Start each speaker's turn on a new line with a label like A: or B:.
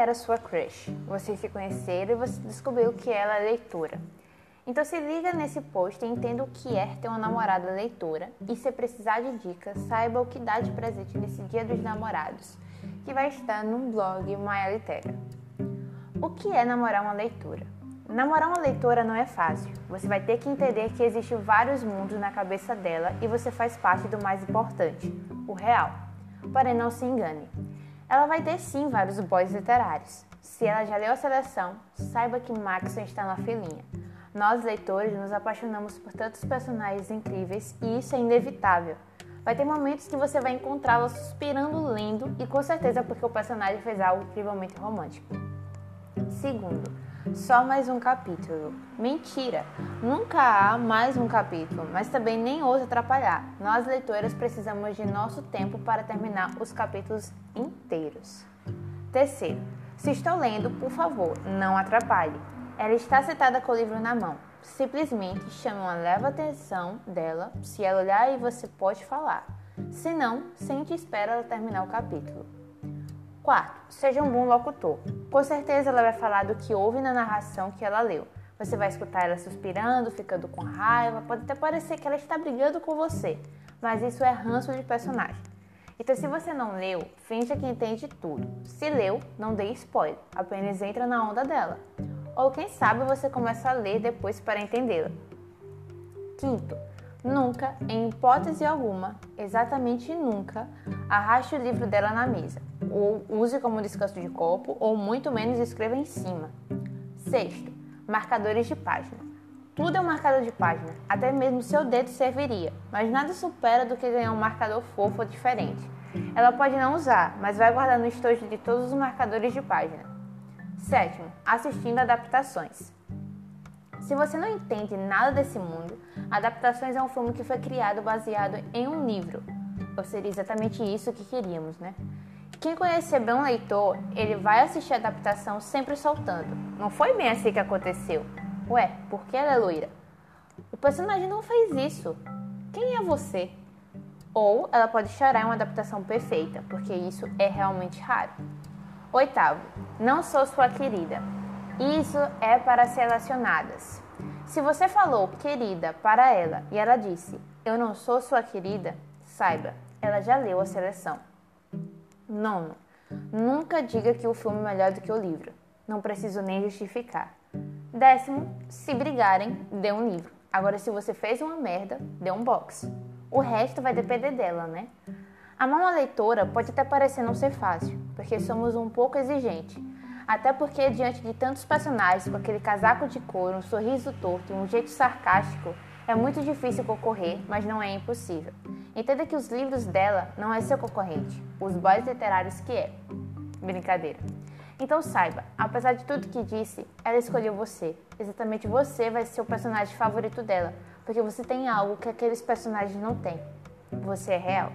A: era sua crush. Vocês se conheceram e você descobriu que ela é leitora. Então se liga nesse post e entenda o que é ter uma namorada leitora. E se precisar de dicas, saiba o que dá de presente nesse Dia dos Namorados, que vai estar no blog Maia Litera. O que é namorar uma leitora? Namorar uma leitora não é fácil. Você vai ter que entender que existem vários mundos na cabeça dela e você faz parte do mais importante, o real. Porém, não se engane. Ela vai ter sim vários boys literários. Se ela já leu a seleção, saiba que Maxon está na filinha. Nós, leitores, nos apaixonamos por tantos personagens incríveis e isso é inevitável. Vai ter momentos que você vai encontrá-la suspirando lendo e com certeza porque o personagem fez algo incrivelmente romântico. Segundo, só mais um capítulo. Mentira! Nunca há mais um capítulo, mas também nem ousa atrapalhar. Nós, leitoras, precisamos de nosso tempo para terminar os capítulos inteiros. Terceiro, se estou lendo, por favor, não atrapalhe. Ela está sentada com o livro na mão. Simplesmente chame uma leva atenção dela. Se ela olhar, você pode falar. Se não, sente e espera ela terminar o capítulo. Quarto, seja um bom locutor. Com certeza ela vai falar do que houve na narração que ela leu. Você vai escutar ela suspirando, ficando com raiva, pode até parecer que ela está brigando com você, mas isso é ranço de personagem. Então, se você não leu, finja que entende tudo. Se leu, não dê spoiler, apenas entra na onda dela. Ou quem sabe você começa a ler depois para entendê-la. Quinto, nunca, em hipótese alguma, exatamente nunca, arraste o livro dela na mesa ou use como descanso de copo, ou muito menos escreva em cima. Sexto, marcadores de página. Tudo é um marcador de página, até mesmo seu dedo serviria, mas nada supera do que ganhar um marcador fofo ou diferente. Ela pode não usar, mas vai guardar no estojo de todos os marcadores de página. Sétimo, assistindo adaptações. Se você não entende nada desse mundo, Adaptações é um filme que foi criado baseado em um livro. Ou seria exatamente isso que queríamos, né? Quem conhecer bem um leitor, ele vai assistir a adaptação sempre soltando. Não foi bem assim que aconteceu. Ué, por que ela é loira? O personagem não fez isso. Quem é você? Ou ela pode chorar em uma adaptação perfeita, porque isso é realmente raro. Oitavo, não sou sua querida. Isso é para as relacionadas. Se você falou querida para ela e ela disse eu não sou sua querida, saiba, ela já leu a seleção. Nono, nunca diga que o filme é melhor do que o livro. Não preciso nem justificar. Décimo, se brigarem, dê um livro. Agora, se você fez uma merda, dê um box. O resto vai depender dela, né? Amar uma leitora pode até parecer não ser fácil, porque somos um pouco exigentes. Até porque, diante de tantos personagens com aquele casaco de couro, um sorriso torto e um jeito sarcástico, é muito difícil concorrer, mas não é impossível. Entenda que os livros dela não é seu concorrente, os boys literários que é. Brincadeira. Então saiba, apesar de tudo que disse, ela escolheu você. Exatamente você vai ser o personagem favorito dela, porque você tem algo que aqueles personagens não têm. Você é real.